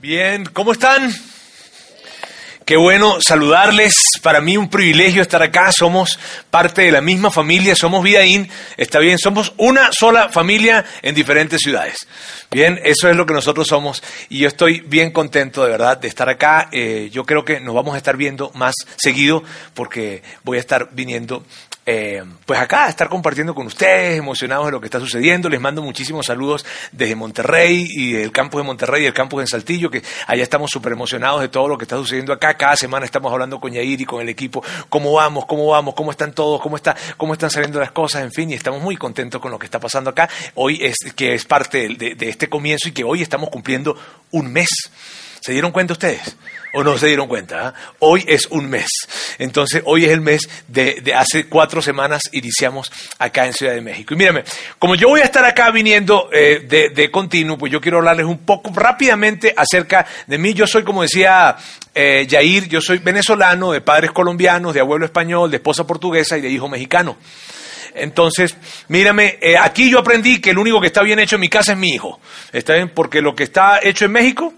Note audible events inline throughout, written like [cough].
Bien, ¿cómo están? Qué bueno saludarles. Para mí un privilegio estar acá. Somos parte de la misma familia, somos Vidaín. Está bien, somos una sola familia en diferentes ciudades. Bien, eso es lo que nosotros somos y yo estoy bien contento de verdad de estar acá. Eh, yo creo que nos vamos a estar viendo más seguido porque voy a estar viniendo eh, pues acá, estar compartiendo con ustedes, emocionados de lo que está sucediendo. Les mando muchísimos saludos desde Monterrey y el campus de Monterrey y el campus de Saltillo, que allá estamos súper emocionados de todo lo que está sucediendo acá. Cada semana estamos hablando con Yair y con el equipo, cómo vamos, cómo vamos, cómo están todos, cómo, está, cómo están saliendo las cosas, en fin, y estamos muy contentos con lo que está pasando acá. Hoy es que es parte de este comienzo y que hoy estamos cumpliendo un mes. ¿Se dieron cuenta ustedes? ¿O no se dieron cuenta? Ah? Hoy es un mes. Entonces, hoy es el mes de, hace cuatro semanas iniciamos acá en Ciudad de México. Y mírame, como yo voy a estar acá viniendo eh, de, continuo, pues yo quiero hablarles un poco rápidamente acerca de mí. Yo soy, como decía eh, Yair, yo soy venezolano, de padres colombianos, de abuelo español, de esposa portuguesa y de hijo mexicano. Entonces, mírame, eh, aquí yo aprendí que el único que está bien hecho en mi casa es mi hijo. ¿Está bien? Porque lo que está hecho en México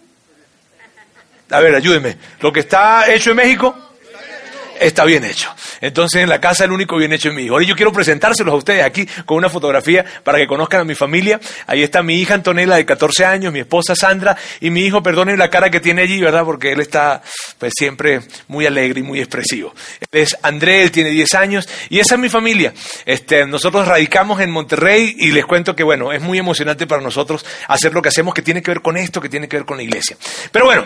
a ver, ayúdeme. Lo que está hecho en México está bien hecho. Entonces en la casa el único bien hecho es mi hijo. Ahora yo quiero presentárselos a ustedes aquí con una fotografía para que conozcan a mi familia. Ahí está mi hija Antonella de 14 años, mi esposa Sandra y mi hijo, perdonen la cara que tiene allí, ¿verdad? Porque él está pues siempre muy alegre y muy expresivo. Es André, él tiene 10 años y esa es mi familia. Este, nosotros radicamos en Monterrey y les cuento que bueno, es muy emocionante para nosotros hacer lo que hacemos que tiene que ver con esto, que tiene que ver con la iglesia. Pero bueno,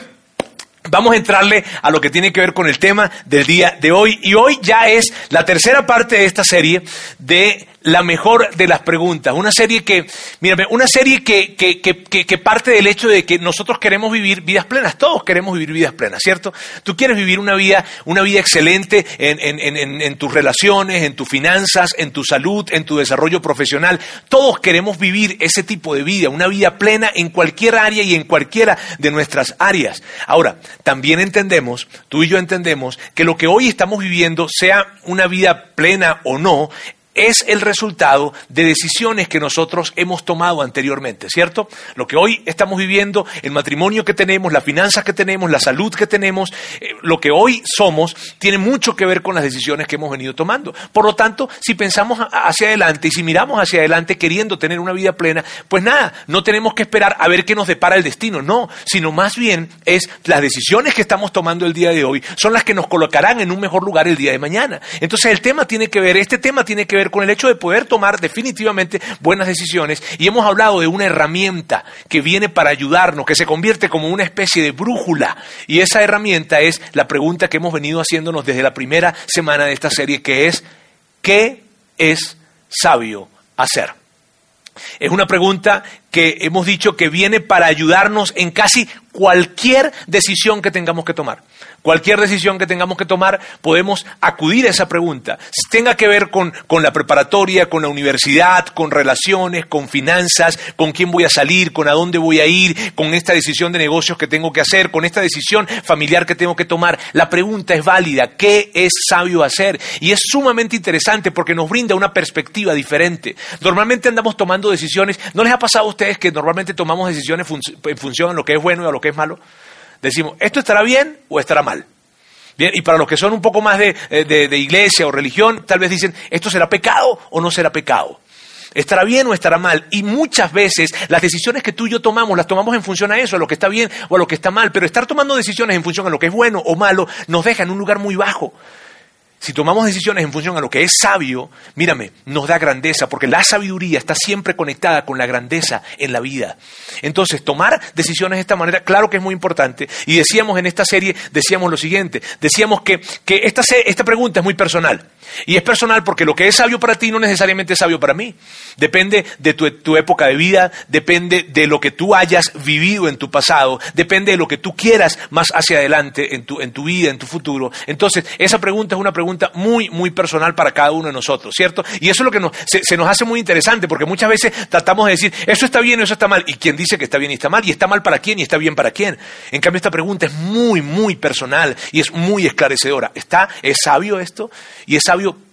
Vamos a entrarle a lo que tiene que ver con el tema del día de hoy. Y hoy ya es la tercera parte de esta serie de la mejor de las preguntas. Una serie que, mírame, una serie que, que, que, parte del hecho de que nosotros queremos vivir vidas plenas. Todos queremos vivir vidas plenas, ¿cierto? Tú quieres vivir una vida, una vida excelente en, en, en, en tus relaciones, en tus finanzas, en tu salud, en tu desarrollo profesional. Todos queremos vivir ese tipo de vida, una vida plena en cualquier área y en cualquiera de nuestras áreas. Ahora, también entendemos, tú y yo entendemos, que lo que hoy estamos viviendo, sea una vida plena o no, es el resultado de decisiones que nosotros hemos tomado anteriormente, ¿cierto? Lo que hoy estamos viviendo, el matrimonio que tenemos, las finanzas que tenemos, la salud que tenemos, eh, lo que hoy somos, tiene mucho que ver con las decisiones que hemos venido tomando. Por lo tanto, si pensamos hacia adelante y si miramos hacia adelante queriendo tener una vida plena, pues nada, no tenemos que esperar a ver qué nos depara el destino, no, sino más bien es las decisiones que estamos tomando el día de hoy son las que nos colocarán en un mejor lugar el día de mañana. Entonces el tema tiene que ver, este tema tiene que ver con el hecho de poder tomar definitivamente buenas decisiones y hemos hablado de una herramienta que viene para ayudarnos, que se convierte como una especie de brújula y esa herramienta es la pregunta que hemos venido haciéndonos desde la primera semana de esta serie que es ¿qué es sabio hacer? Es una pregunta que hemos dicho que viene para ayudarnos en casi cualquier decisión que tengamos que tomar. Cualquier decisión que tengamos que tomar, podemos acudir a esa pregunta. Tenga que ver con, con, la preparatoria, con la universidad, con relaciones, con finanzas, con quién voy a salir, con a dónde voy a ir, con esta decisión de negocios que tengo que hacer, con esta decisión familiar que tengo que tomar. La pregunta es válida. ¿Qué es sabio hacer? Y es sumamente interesante porque nos brinda una perspectiva diferente. Normalmente andamos tomando decisiones. ¿No les ha pasado a ustedes que normalmente tomamos decisiones en función a lo que es bueno y a lo que es malo? Decimos, ¿esto estará bien o estará mal? Bien, y para los que son un poco más de, eh, de, iglesia o religión, tal vez dicen, ¿esto será pecado o no será pecado? ¿Estará bien o estará mal? Y muchas veces las decisiones que tú y yo tomamos, las tomamos en función a eso, a lo que está bien o a lo que está mal, pero estar tomando decisiones en función a lo que es bueno o malo nos deja en un lugar muy bajo. Si tomamos decisiones en función a lo que es sabio, mírame, nos da grandeza, porque la sabiduría está siempre conectada con la grandeza en la vida. Entonces, tomar decisiones de esta manera, claro que es muy importante. Y decíamos en esta serie, decíamos lo siguiente, decíamos que, que esta, esta pregunta es muy personal. Y es personal porque lo que es sabio para ti no necesariamente es sabio para mí. Depende de tu, época de vida, depende de lo que tú hayas vivido en tu pasado, depende de lo que tú quieras más hacia adelante en tu, en tu vida, en tu futuro. Entonces, esa pregunta es una pregunta muy, muy personal para cada uno de nosotros, ¿cierto? Y eso es lo que nos, se, nos hace muy interesante porque muchas veces tratamos de decir, eso está bien eso está mal. ¿Y quién dice que está bien y está mal? ¿Y está mal para quién y está bien para quién? En cambio, esta pregunta es muy, muy personal y es muy esclarecedora. ¿Está, ¿Es sabio esto? ¿Y es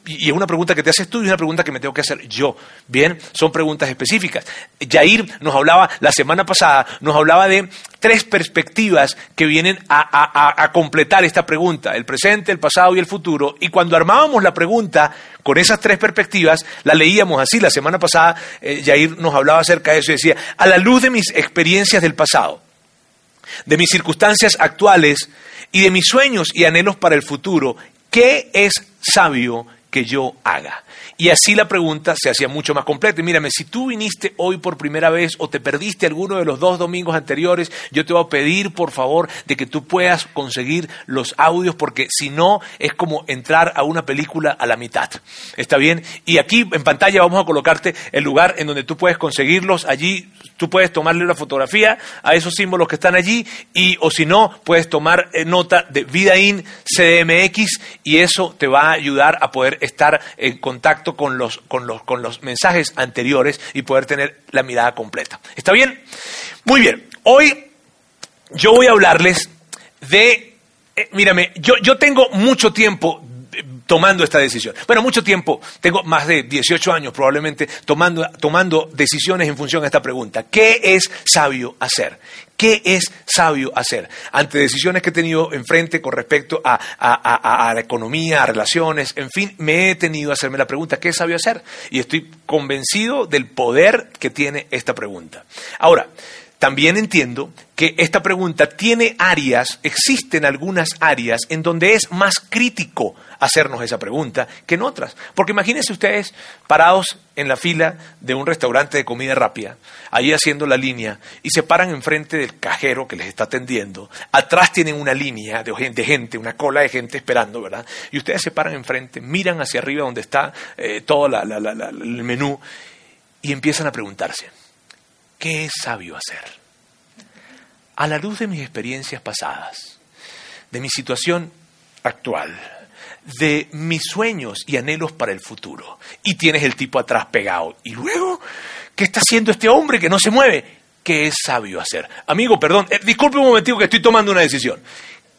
Y es una pregunta que te haces tú y una pregunta que me tengo que hacer yo. Bien, son preguntas específicas. Jair nos hablaba la semana pasada, nos hablaba de tres perspectivas que vienen a, completar esta pregunta, el presente, el pasado y el futuro. Y cuando armábamos la pregunta con esas tres perspectivas, la leíamos así. La semana pasada eh, nos hablaba acerca de eso y decía, a la luz de mis experiencias del pasado, de mis circunstancias actuales y de mis sueños y anhelos para el futuro, ¿qué es sabio que yo haga? Y así la pregunta se hacía mucho más completa. Y mírame, si tú viniste hoy por primera vez o te perdiste alguno de los dos domingos anteriores, yo te voy a pedir por favor de que tú puedas conseguir los audios porque si no es como entrar a una película a la mitad. ¿Está bien? Y aquí en pantalla vamos a colocarte el lugar en donde tú puedes conseguirlos. Allí tú puedes tomarle una fotografía a esos símbolos que están allí y o si no puedes tomar eh, nota de Vidain CDMX y eso te va a ayudar a poder estar en contacto con los, con, los, con los mensajes anteriores y poder tener la mirada completa. ¿Está bien? Muy bien. Hoy yo voy a hablarles de, eh, mírame, yo, yo tengo mucho tiempo tomando esta decisión. Bueno, mucho tiempo, tengo más de 18 años probablemente tomando, tomando decisiones en función a esta pregunta. ¿Qué es sabio hacer? ¿Qué es sabio hacer? Ante decisiones que he tenido enfrente con respecto a, a, la economía, a relaciones, en fin, me he tenido a hacerme la pregunta, ¿qué es sabio hacer? Y estoy convencido del poder que tiene esta pregunta. Ahora, también entiendo que esta pregunta tiene áreas, existen algunas áreas en donde es más crítico hacernos esa pregunta que en otras. Porque imagínense ustedes parados en la fila de un restaurante de comida rápida, ahí haciendo la línea, y se paran enfrente del cajero que les está atendiendo. Atrás tienen una línea de gente, una cola de gente esperando, ¿verdad? Y ustedes se paran enfrente, miran hacia arriba donde está eh, todo el menú y empiezan a preguntarse. ¿Qué es sabio hacer? A la luz de mis experiencias pasadas, de mi situación actual, de mis sueños y anhelos para el futuro, y tienes el tipo atrás pegado, y luego, ¿qué está haciendo este hombre que no se mueve? ¿Qué es sabio hacer? Amigo, perdón, eh, disculpe un momentico que estoy tomando una decisión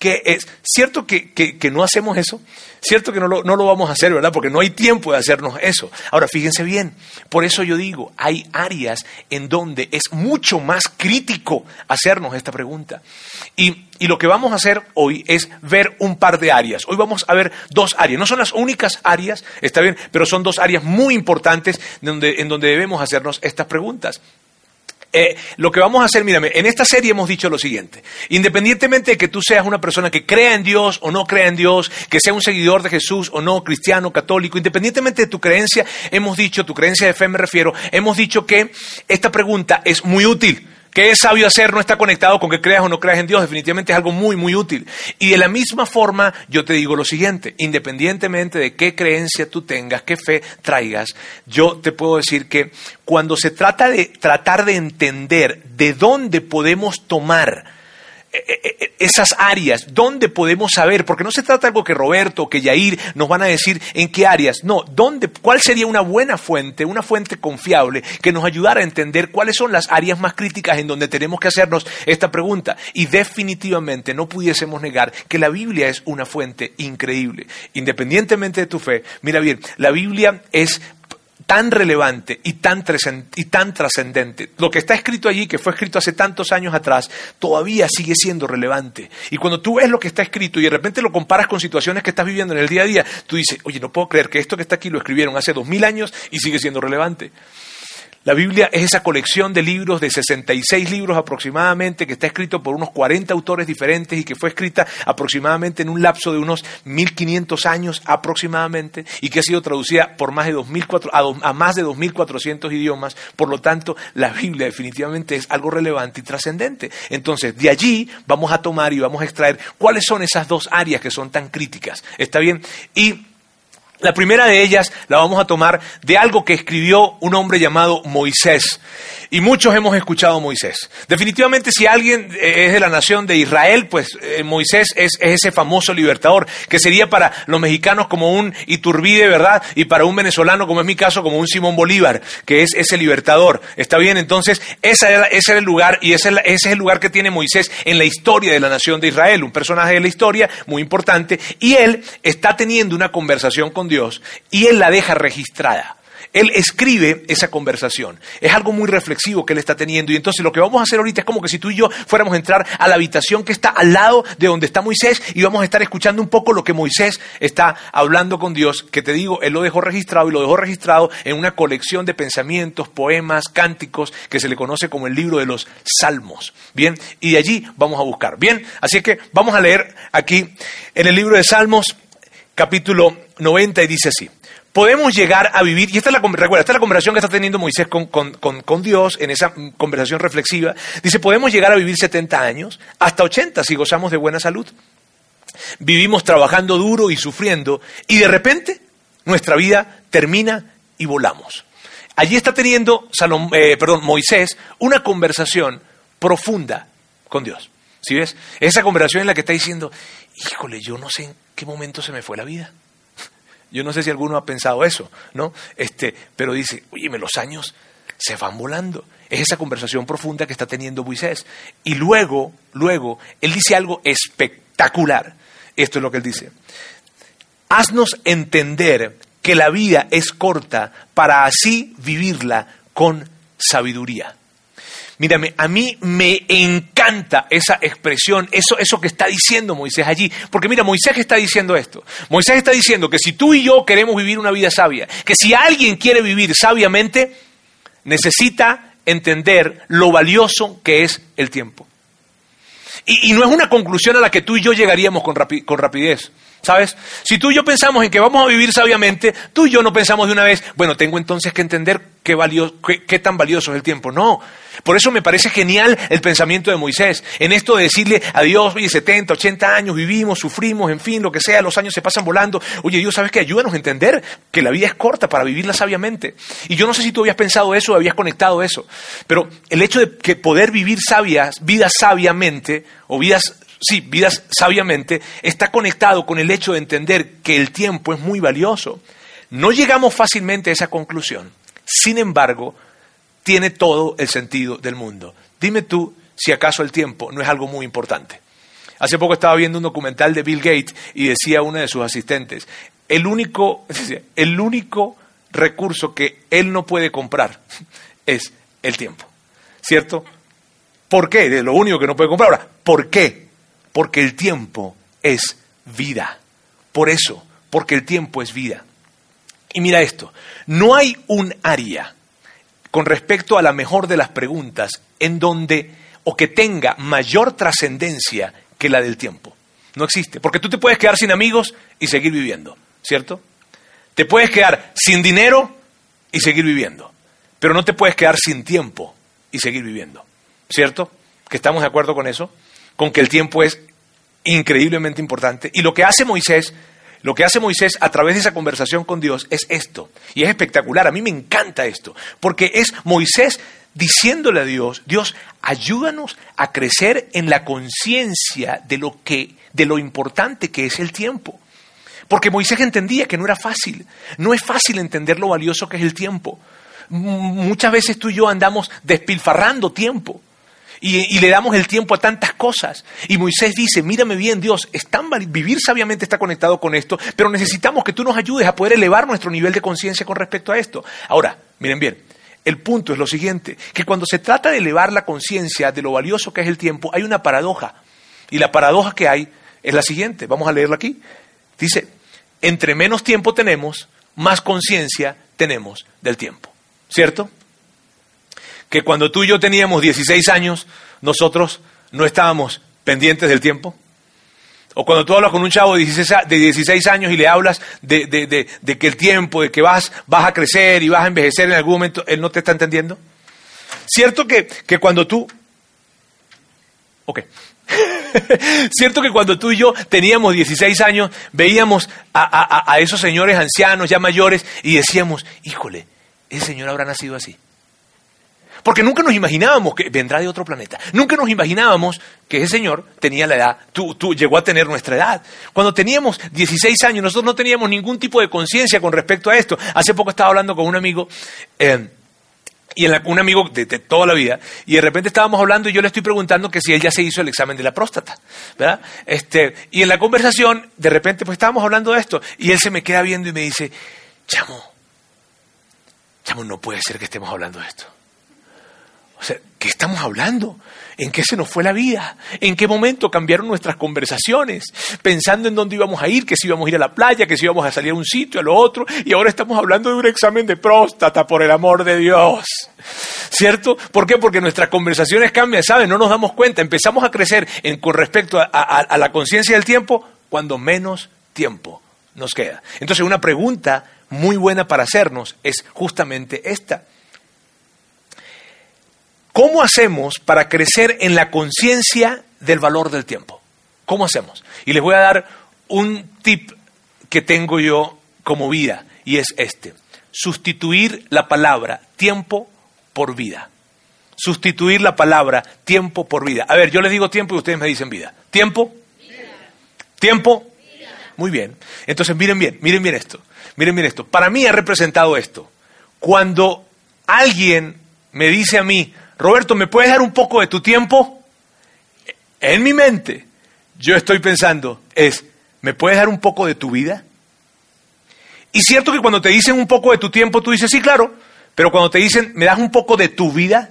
que es cierto que, no hacemos eso, cierto que no lo, no lo, vamos a hacer, ¿verdad? Porque no hay tiempo de hacernos eso. Ahora, fíjense bien, por eso yo digo, hay áreas en donde es mucho más crítico hacernos esta pregunta. Y, y lo que vamos a hacer hoy es ver un par de áreas. Hoy vamos a ver dos áreas. No son las únicas áreas, está bien, pero son dos áreas muy importantes donde, en donde debemos hacernos estas preguntas. Eh, lo que vamos a hacer, mírame, en esta serie hemos dicho lo siguiente. Independientemente de que tú seas una persona que crea en Dios o no crea en Dios, que sea un seguidor de Jesús o no, cristiano, católico, independientemente de tu creencia, hemos dicho, tu creencia de fe me refiero, hemos dicho que esta pregunta es muy útil. ¿Qué es sabio hacer? No está conectado con que creas o no creas en Dios. Definitivamente es algo muy, muy útil. Y de la misma forma, yo te digo lo siguiente, independientemente de qué creencia tú tengas, qué fe traigas, yo te puedo decir que cuando se trata de tratar de entender de dónde podemos tomar esas áreas, ¿dónde podemos saber? Porque no se trata de algo que Roberto o que Yair nos van a decir en qué áreas. No, ¿dónde, ¿cuál sería una buena fuente, una fuente confiable que nos ayudara a entender cuáles son las áreas más críticas en donde tenemos que hacernos esta pregunta? Y definitivamente no pudiésemos negar que la Biblia es una fuente increíble. Independientemente de tu fe, mira bien, la Biblia es tan relevante y tan, trascendente. Lo que está escrito allí, que fue escrito hace tantos años atrás, todavía sigue siendo relevante. Y cuando tú ves lo que está escrito y de repente lo comparas con situaciones que estás viviendo en el día a día, tú dices, oye, no puedo creer que esto que está aquí lo escribieron hace dos mil años y sigue siendo relevante. La Biblia es esa colección de libros, de 66 libros aproximadamente, que está escrito por unos 40 autores diferentes y que fue escrita aproximadamente en un lapso de unos 1500 años aproximadamente y que ha sido traducida por más de 2400, a, a más de 2.400 idiomas. Por lo tanto, la Biblia definitivamente es algo relevante y trascendente. Entonces, de allí vamos a tomar y vamos a extraer cuáles son esas dos áreas que son tan críticas. ¿Está bien? Y la primera de ellas la vamos a tomar de algo que escribió un hombre llamado Moisés. Y muchos hemos escuchado a Moisés. Definitivamente si alguien eh, es de la nación de Israel, pues eh, Moisés es, ese famoso libertador, que sería para los mexicanos como un Iturbide, ¿verdad? Y para un venezolano, como es mi caso, como un Simón Bolívar, que es ese libertador. ¿Está bien? Entonces, ese era, el lugar y ese, ese es el lugar que tiene Moisés en la historia de la nación de Israel. Un personaje de la historia muy importante. Y él está teniendo una conversación con Dios Dios y él la deja registrada. Él escribe esa conversación. Es algo muy reflexivo que él está teniendo. Y entonces lo que vamos a hacer ahorita es como que si tú y yo fuéramos a entrar a la habitación que está al lado de donde está Moisés y vamos a estar escuchando un poco lo que Moisés está hablando con Dios, que te digo, él lo dejó registrado y lo dejó registrado en una colección de pensamientos, poemas, cánticos, que se le conoce como el libro de los Salmos. Bien, y de allí vamos a buscar. Bien, así que vamos a leer aquí en el libro de Salmos, capítulo 90 y dice así podemos llegar a vivir, y esta es la, recuerda, esta es la conversación que está teniendo Moisés con, Dios en esa conversación reflexiva, dice, podemos llegar a vivir 70 años, hasta 80 si gozamos de buena salud. Vivimos trabajando duro y sufriendo, y de repente nuestra vida termina y volamos. Allí está teniendo eh, perdón, Moisés una conversación profunda con Dios. ¿Sí ves? Esa conversación en la que está diciendo, híjole, yo no sé en qué momento se me fue la vida. Yo no sé si alguno ha pensado eso, ¿no? Este, pero dice, oye, los años se van volando. Es esa conversación profunda que está teniendo Moisés. Y luego, luego, él dice algo espectacular. Esto es lo que él dice. Haznos entender que la vida es corta para así vivirla con sabiduría. Mírame, a mí me encanta esa expresión, eso, eso que está diciendo Moisés allí. Porque mira, Moisés está diciendo esto. Moisés está diciendo que si tú y yo queremos vivir una vida sabia, que si alguien quiere vivir sabiamente, necesita entender lo valioso que es el tiempo. Y, no es una conclusión a la que tú y yo llegaríamos con, con rapidez. ¿Sabes? Si tú y yo pensamos en que vamos a vivir sabiamente, tú y yo no pensamos de una vez, bueno, tengo entonces que entender qué, qué, tan valioso es el tiempo. No. Por eso me parece genial el pensamiento de Moisés. En esto de decirle a Dios, oye, 70, 80 años, vivimos, sufrimos, en fin, lo que sea, los años se pasan volando. Oye, Dios, ¿sabes qué? Ayúdanos a entender que la vida es corta para vivirla sabiamente. Y yo no sé si tú habías pensado eso o habías conectado eso. Pero el hecho de que poder vivir sabias, vidas sabiamente, o vidas sí, vidas sabiamente, está conectado con el hecho de entender que el tiempo es muy valioso. No llegamos fácilmente a esa conclusión. Sin embargo, tiene todo el sentido del mundo. Dime tú si acaso el tiempo no es algo muy importante. Hace poco estaba viendo un documental de Bill Gates y decía uno de sus asistentes, el único, [laughs] el único recurso que él no puede comprar [laughs] es el tiempo. ¿Cierto? ¿Por qué? De lo único que no puede comprar. Ahora, ¿por qué? Porque el tiempo es vida. Por eso, porque el tiempo es vida. Y mira esto, no hay un área con respecto a la mejor de las preguntas en donde o que tenga mayor trascendencia que la del tiempo. No existe, porque tú te puedes quedar sin amigos y seguir viviendo, ¿cierto? Te puedes quedar sin dinero y seguir viviendo, pero no te puedes quedar sin tiempo y seguir viviendo, ¿cierto? ¿Que estamos de acuerdo con eso? Con que el tiempo es increíblemente importante. Y lo que hace Moisés, lo que hace Moisés a través de esa conversación con Dios es esto. Y es espectacular, a mí me encanta esto, porque es Moisés diciéndole a Dios, Dios, ayúdanos a crecer en la conciencia de lo que de lo importante que es el tiempo. Porque Moisés entendía que no era fácil, no es fácil entender lo valioso que es el tiempo. Muchas veces tú y yo andamos despilfarrando tiempo y, le damos el tiempo a tantas cosas. Y Moisés dice, mírame bien Dios, vivir sabiamente está conectado con esto, pero necesitamos que tú nos ayudes a poder elevar nuestro nivel de conciencia con respecto a esto. Ahora, miren bien, el punto es lo siguiente, que cuando se trata de elevar la conciencia de lo valioso que es el tiempo, hay una paradoja. Y la paradoja que hay es la siguiente, vamos a leerla aquí. Dice, entre menos tiempo tenemos, más conciencia tenemos del tiempo. ¿Cierto? Que cuando tú y yo teníamos 16 años, nosotros no estábamos pendientes del tiempo? O cuando tú hablas con un chavo de 16, años y le hablas de, que el tiempo, de que vas, vas a crecer y vas a envejecer en algún momento, él no te está entendiendo. Cierto que, cuando tú... Ok. [laughs] Cierto que cuando tú y yo teníamos 16 años, veíamos a, a esos señores ancianos, ya mayores, y decíamos, híjole, ese señor habrá nacido así. Porque nunca nos imaginábamos que vendrá de otro planeta. Nunca nos imaginábamos que ese señor tenía la edad, tú, llegó a tener nuestra edad. Cuando teníamos 16 años, nosotros no teníamos ningún tipo de conciencia con respecto a esto. Hace poco estaba hablando con un amigo. Eh, y un amigo de, toda la vida, y de repente estábamos hablando y yo le estoy preguntando que si él ya se hizo el examen de la próstata, ¿verdad? Este, y en la conversación, de repente, pues estábamos hablando de esto, y él se me queda viendo y me dice, chamo, chamo, no puede ser que estemos hablando de esto. O sea, ¿qué estamos hablando? ¿En qué se nos fue la vida? ¿En qué momento cambiaron nuestras conversaciones? Pensando en dónde íbamos a ir, que si íbamos a ir a la playa, que si íbamos a salir a un sitio, a lo otro, y ahora estamos hablando de un examen de próstata, por el amor de Dios. ¿Cierto? ¿Por qué? Porque nuestras conversaciones cambian, ¿saben? No nos damos cuenta. Empezamos a crecer en, con respecto a, a la conciencia del tiempo cuando menos tiempo nos queda. Entonces, una pregunta muy buena para hacernos es justamente esta. ¿Cómo hacemos para crecer en la conciencia del valor del tiempo? ¿Cómo hacemos? Y les voy a dar un tip que tengo yo como vida, y es este. Sustituir la palabra tiempo por vida. Sustituir la palabra tiempo por vida. A ver, yo les digo tiempo y ustedes me dicen vida. ¿Tiempo? ¿Tiempo? Muy bien. Entonces miren bien, miren bien esto. Miren bien esto. Para mí ha representado esto. Cuando alguien me dice a mí, Roberto, ¿me puedes dar un poco de tu tiempo? En mi mente, yo estoy pensando, es, ¿me puedes dar un poco de tu vida? Y cierto que cuando te dicen un poco de tu tiempo, tú dices, sí, claro, pero cuando te dicen, ¿me das un poco de tu vida?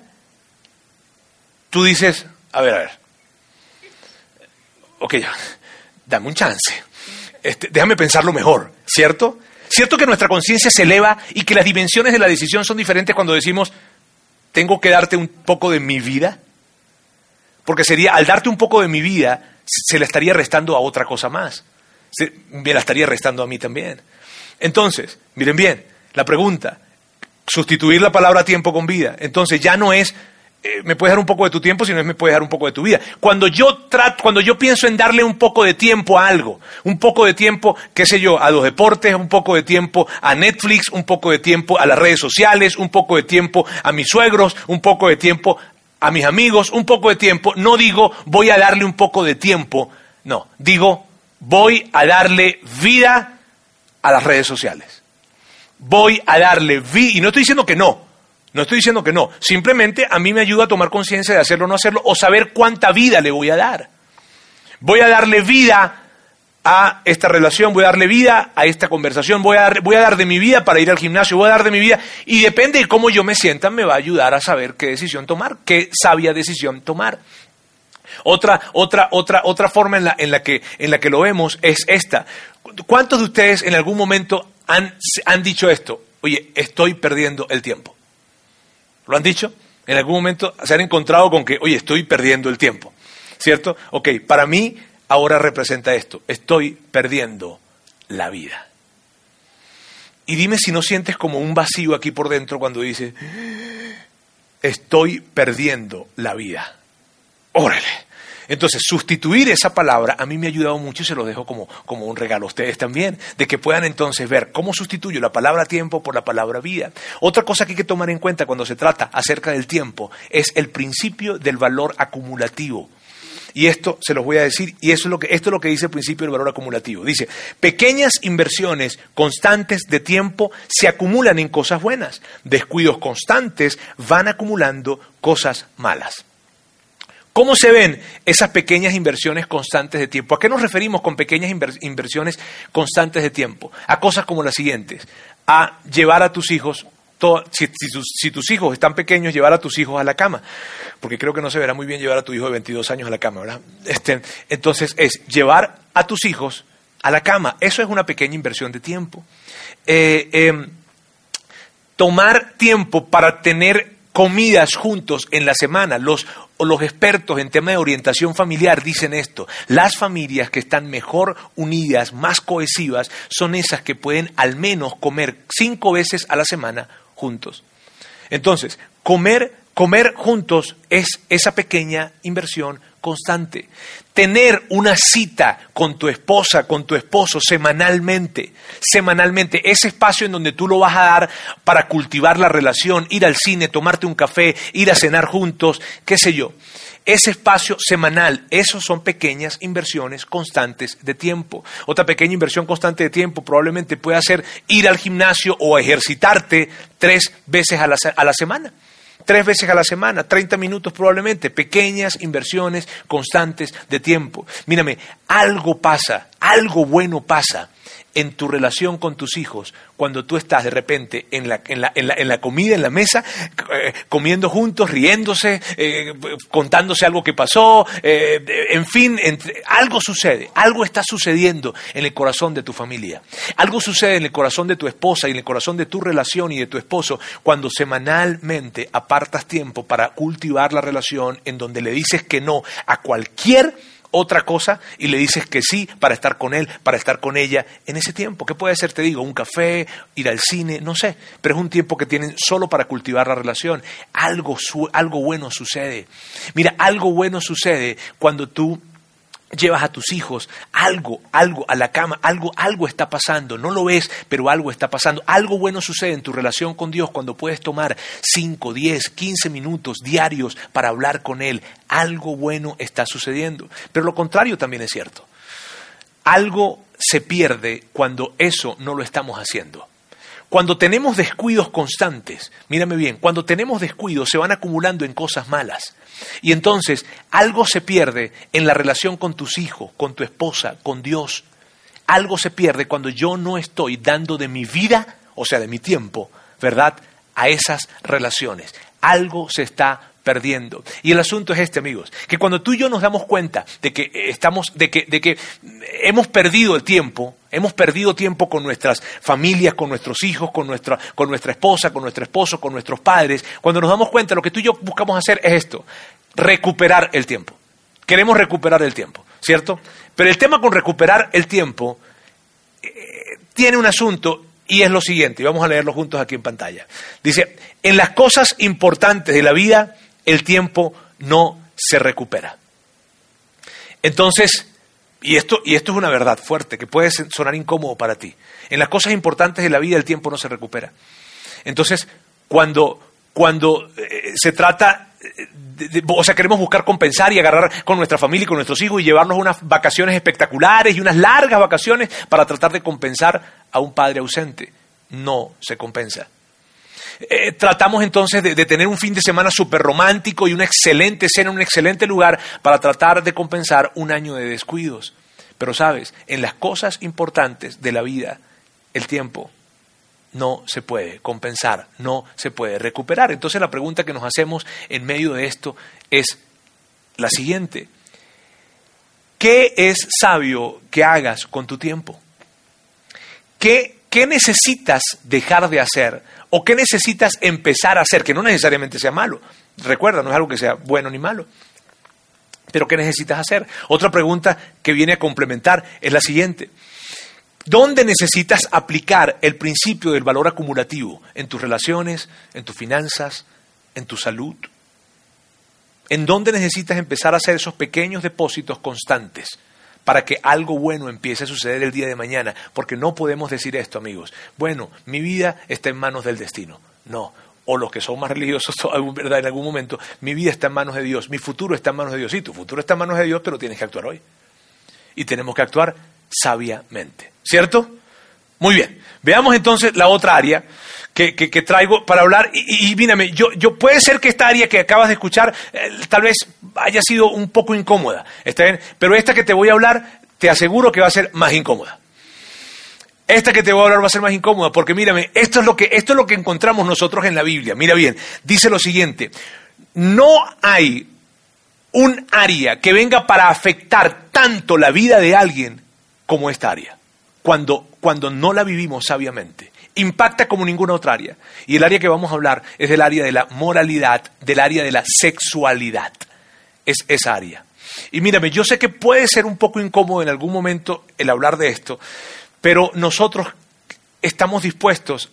Tú dices, a ver, a ver, ok, dame un chance, este, déjame pensarlo mejor, ¿cierto? Cierto que nuestra conciencia se eleva y que las dimensiones de la decisión son diferentes cuando decimos, ¿tengo que darte un poco de mi vida? Porque sería, al darte un poco de mi vida, se la estaría restando a otra cosa más. Me la estaría restando a mí también. Entonces, miren bien, la pregunta, sustituir la palabra tiempo con vida. Entonces ya no es eh, me puedes dar un poco de tu tiempo, sino es me puedes dar un poco de tu vida. Cuando yo trato, cuando yo pienso en darle un poco de tiempo a algo, un poco de tiempo, qué sé yo, a los deportes, un poco de tiempo a Netflix, un poco de tiempo a las redes sociales, un poco de tiempo a mis suegros, un poco de tiempo a mis amigos, un poco de tiempo, no digo voy a darle un poco de tiempo, no, digo voy a darle vida a las redes sociales. Voy a darle vida, y no estoy diciendo que no, no estoy diciendo que no, simplemente a mí me ayuda a tomar conciencia de hacerlo o no hacerlo o saber cuánta vida le voy a dar. Voy a darle vida a esta relación, voy a darle vida a esta conversación, voy a, dar, voy a dar de mi vida para ir al gimnasio, voy a dar de mi vida y depende de cómo yo me sienta me va a ayudar a saber qué decisión tomar, qué sabia decisión tomar. Otra, otra, otra, otra forma en la, en la, que, en la que lo vemos es esta. ¿Cuántos de ustedes en algún momento han, han dicho esto? Oye, estoy perdiendo el tiempo. ¿Lo han dicho? En algún momento se han encontrado con que, oye, estoy perdiendo el tiempo. ¿Cierto? Ok, para mí ahora representa esto. Estoy perdiendo la vida. Y dime si no sientes como un vacío aquí por dentro cuando dices, estoy perdiendo la vida. Órale. Entonces, sustituir esa palabra a mí me ha ayudado mucho y se lo dejo como, como un regalo a ustedes también, de que puedan entonces ver cómo sustituyo la palabra tiempo por la palabra vida. Otra cosa que hay que tomar en cuenta cuando se trata acerca del tiempo es el principio del valor acumulativo. Y esto se los voy a decir, y eso es lo que, esto es lo que dice el principio del valor acumulativo. Dice, pequeñas inversiones constantes de tiempo se acumulan en cosas buenas, descuidos constantes van acumulando cosas malas. ¿Cómo se ven esas pequeñas inversiones constantes de tiempo? ¿A qué nos referimos con pequeñas inversiones constantes de tiempo? A cosas como las siguientes. A llevar a tus hijos, si, tus hijos están pequeños, llevar a tus hijos a la cama. Porque creo que no se verá muy bien llevar a tu hijo de 22 años a la cama, ¿verdad? Este, entonces es llevar a tus hijos a la cama. Eso es una pequeña inversión de tiempo. Eh, em, tomar tiempo para tener comidas juntos en la semana. Los, los expertos en tema de orientación familiar dicen esto. Las familias que están mejor unidas, más cohesivas, son esas que pueden al menos comer cinco veces a la semana juntos. Entonces, comer, comer juntos es esa pequeña inversión constante. Tener una cita con tu esposa, con tu esposo semanalmente, semanalmente, ese espacio en donde tú lo vas a dar para cultivar la relación, ir al cine, tomarte un café, ir a cenar juntos, qué sé yo. Ese espacio semanal, esos son pequeñas inversiones constantes de tiempo. Otra pequeña inversión constante de tiempo probablemente puede ser ir al gimnasio o ejercitarte tres veces a la, a la semana. Tres veces a la semana, 30 minutos probablemente, pequeñas inversiones constantes de tiempo. Mírame, algo pasa, algo bueno pasa en tu relación con tus hijos cuando tú estás de repente en la, comida, en la mesa, eh, comiendo juntos, riéndose, eh, contándose algo que pasó, eh, en fin, algo sucede, algo está sucediendo en el corazón de tu familia. Algo sucede en el corazón de tu esposa y en el corazón de tu relación y de tu esposo cuando semanalmente apartas tiempo para cultivar la relación en donde le dices que no a cualquier otra cosa y le dices que sí para estar con él, para estar con ella en ese tiempo. ¿Qué puede ser, te digo? Un café, ir al cine, no sé, pero es un tiempo que tienen solo para cultivar la relación. Algo, algo bueno sucede. Mira, algo bueno sucede cuando tú llevas a tus hijos, algo, algo a la cama, algo, algo está pasando, no lo ves, pero algo está pasando, algo bueno sucede en tu relación con Dios cuando puedes tomar 5, 10, 15 minutos diarios para hablar con Él, algo bueno está sucediendo. Pero lo contrario también es cierto, algo se pierde cuando eso no lo estamos haciendo. Cuando tenemos descuidos constantes, mírame bien, cuando tenemos descuidos se van acumulando en cosas malas. Y entonces algo se pierde en la relación con tus hijos, con tu esposa, con Dios. Algo se pierde cuando yo no estoy dando de mi vida, o sea, de mi tiempo, ¿verdad?, a esas relaciones. Algo se está perdiendo. Y el asunto es este, amigos, que cuando tú y yo nos damos cuenta de que estamos, de que, de que hemos perdido el tiempo, hemos perdido tiempo con nuestras familias, con nuestros hijos, con nuestra, con nuestra esposa, con nuestro esposo, con nuestros padres, cuando nos damos cuenta, lo que tú y yo buscamos hacer es esto, recuperar el tiempo. Queremos recuperar el tiempo, ¿cierto? Pero el tema con recuperar el tiempo eh, tiene un asunto y es lo siguiente, y vamos a leerlo juntos aquí en pantalla. Dice, en las cosas importantes de la vida, el tiempo no se recupera. Entonces, y esto, y esto es una verdad fuerte, que puede sonar incómodo para ti. En las cosas importantes de la vida el tiempo no se recupera. Entonces, cuando, cuando eh, se trata, de, o sea, queremos buscar compensar y agarrar con nuestra familia y con nuestros hijos y llevarnos unas vacaciones espectaculares y unas largas vacaciones para tratar de compensar a un padre ausente, no se compensa. Eh, tratamos entonces de, tener un fin de semana súper romántico y una excelente cena, un excelente lugar para tratar de compensar un año de descuidos. Pero sabes, en las cosas importantes de la vida, el tiempo no se puede compensar, no se puede recuperar. Entonces la pregunta que nos hacemos en medio de esto es la siguiente. ¿Qué es sabio que hagas con tu tiempo? ¿Qué, ¿Qué necesitas dejar de hacer ¿O qué necesitas empezar a hacer? Que no necesariamente sea malo. Recuerda, no es algo que sea bueno ni malo. Pero ¿qué necesitas hacer? Otra pregunta que viene a complementar es la siguiente. ¿Dónde necesitas aplicar el principio del valor acumulativo? ¿En tus relaciones? ¿En tus finanzas? ¿En tu salud? ¿En dónde necesitas empezar a hacer esos pequeños depósitos constantes? Para que algo bueno empiece a suceder el día de mañana, porque no podemos decir esto, amigos. Bueno, mi vida está en manos del destino. No, o los que son más religiosos [laughs] ¿verdad? en algún momento, mi vida está en manos de Dios, mi futuro está en manos de Dios. Sí, tu futuro está en manos de Dios, pero tienes que actuar hoy. Y tenemos que actuar sabiamente, ¿cierto? Muy bien, veamos entonces la otra área que, que, traigo para hablar. Y, mírame, yo, yo puede ser que esta área que acabas de escuchar eh, tal vez haya sido un poco incómoda, ¿está bien? Pero esta que te voy a hablar, te aseguro que va a ser más incómoda. Esta que te voy a hablar va a ser más incómoda, porque mírame, esto es lo que, esto es lo que encontramos nosotros en la Biblia. Mira bien, dice lo siguiente, no hay un área que venga para afectar tanto la vida de alguien como esta área, cuando, cuando no la vivimos sabiamente impacta como ninguna otra área. Y el área que vamos a hablar es del área de la moralidad, del área de la sexualidad. Es esa área. Y mírame, yo sé que puede ser un poco incómodo en algún momento el hablar de esto, pero nosotros estamos dispuestos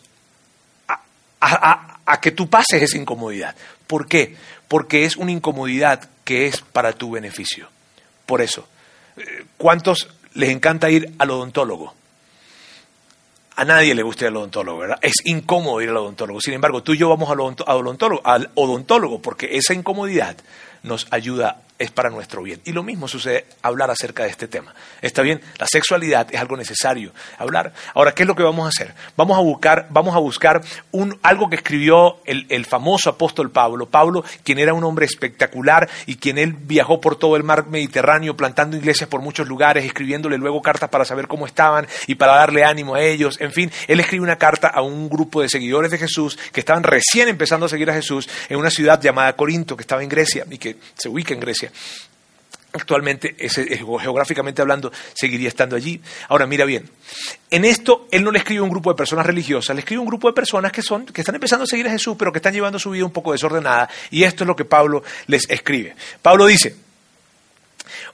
a, a que tú pases esa incomodidad. ¿Por qué? Porque es una incomodidad que es para tu beneficio. Por eso, eh, ¿cuántos les encanta ir al odontólogo? A nadie le gusta ir al odontólogo, ¿verdad? Es incómodo ir al odontólogo. Sin embargo, tú y yo vamos al odontólogo, al odontólogo porque esa incomodidad nos ayuda es para nuestro bien. Y lo mismo sucede hablar acerca de este tema. Está bien, la sexualidad es algo necesario hablar. Ahora, ¿qué es lo que vamos a hacer? Vamos a buscar, vamos a buscar un, algo que escribió el, el famoso apóstol Pablo. Pablo, quien era un hombre espectacular y quien él viajó por todo el mar Mediterráneo, plantando iglesias por muchos lugares, escribiéndole luego cartas para saber cómo estaban y para darle ánimo a ellos. En fin, él escribe una carta a un grupo de seguidores de Jesús que estaban recién empezando a seguir a Jesús en una ciudad llamada Corinto, que estaba en Grecia y que se ubica en Grecia. Actualmente, ese, geográficamente hablando, seguiría estando allí. Ahora, mira bien, en esto él no le escribe a un grupo de personas religiosas, le escribe a un grupo de personas que, son, que están empezando a seguir a Jesús, pero que están llevando su vida un poco desordenada. Y esto es lo que Pablo les escribe. Pablo dice,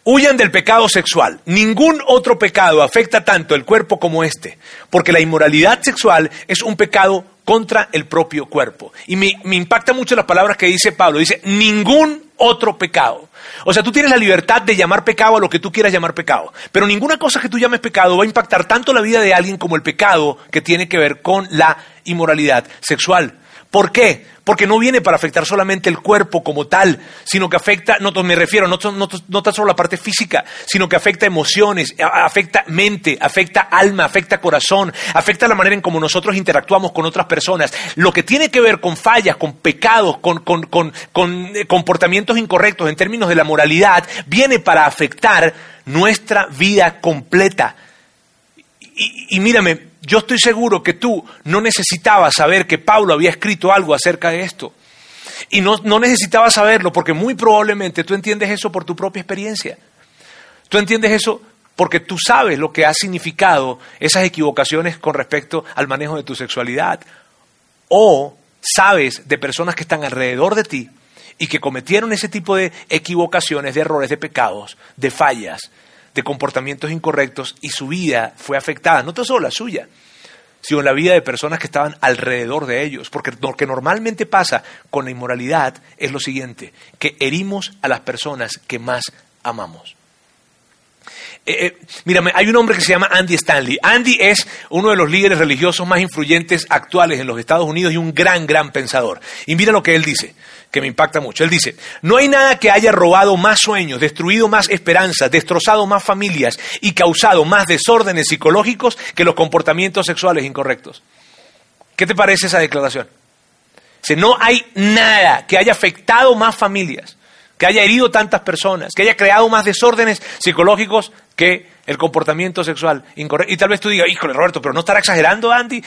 Huyan del pecado sexual. Ningún otro pecado afecta tanto el cuerpo como este, porque la inmoralidad sexual es un pecado contra el propio cuerpo. Y me, me impacta mucho las palabras que dice Pablo. Dice, ningún otro pecado. O sea, tú tienes la libertad de llamar pecado a lo que tú quieras llamar pecado, pero ninguna cosa que tú llames pecado va a impactar tanto la vida de alguien como el pecado que tiene que ver con la inmoralidad sexual. ¿Por qué? Porque no viene para afectar solamente el cuerpo como tal, sino que afecta, no me refiero, no, no, tan solo la parte física, sino que afecta emociones, afecta mente, afecta alma, afecta corazón, afecta la manera en cómo nosotros interactuamos con otras personas. Lo que tiene que ver con fallas, con pecados, con, con eh, comportamientos incorrectos en términos de la moralidad, viene para afectar nuestra vida completa. Y, mírame, yo estoy seguro que tú no necesitabas saber que Pablo había escrito algo acerca de esto. Y no, no necesitabas saberlo porque muy probablemente tú entiendes eso por tu propia experiencia. Tú entiendes eso porque tú sabes lo que ha significado esas equivocaciones con respecto al manejo de tu sexualidad. O sabes de personas que están alrededor de ti y que cometieron ese tipo de equivocaciones, de errores, de pecados, de fallas, de comportamientos incorrectos y su vida fue afectada, no solo la suya, sino la vida de personas que estaban alrededor de ellos. Porque lo que normalmente pasa con la inmoralidad es lo siguiente, que herimos a las personas que más amamos. Eh, eh, mírame, hay un hombre que se llama Andy Stanley. Andy es uno de los líderes religiosos más influyentes actuales en los Estados Unidos y un gran, gran pensador. Y mira lo que él dice que me impacta mucho. Él dice, no hay nada que haya robado más sueños, destruido más esperanzas, destrozado más familias y causado más desórdenes psicológicos que los comportamientos sexuales incorrectos. ¿Qué te parece esa declaración? Dice, no hay nada que haya afectado más familias, que haya herido tantas personas, que haya creado más desórdenes psicológicos que el comportamiento sexual incorrecto. Y tal vez tú digas, híjole Roberto, pero no estará exagerando Andy.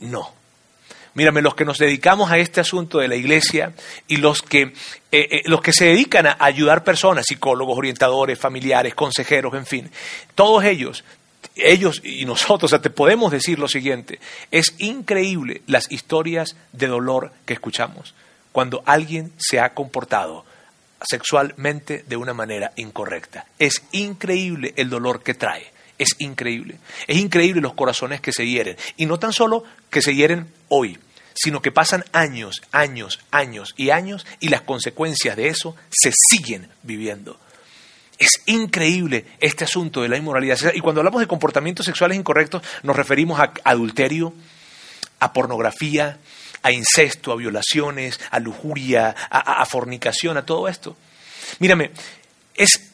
No. Mírame, los que nos dedicamos a este asunto de la iglesia y los que, eh, eh, los que se dedican a ayudar personas, psicólogos, orientadores, familiares, consejeros, en fin, todos ellos, ellos y nosotros, o sea, te podemos decir lo siguiente, es increíble las historias de dolor que escuchamos cuando alguien se ha comportado sexualmente de una manera incorrecta. Es increíble el dolor que trae. Es increíble. Es increíble los corazones que se hieren. Y no tan solo que se hieren hoy, sino que pasan años, años, años y años y las consecuencias de eso se siguen viviendo. Es increíble este asunto de la inmoralidad. Y cuando hablamos de comportamientos sexuales incorrectos, nos referimos a adulterio, a pornografía, a incesto, a violaciones, a lujuria, a, fornicación, a todo esto. Mírame, es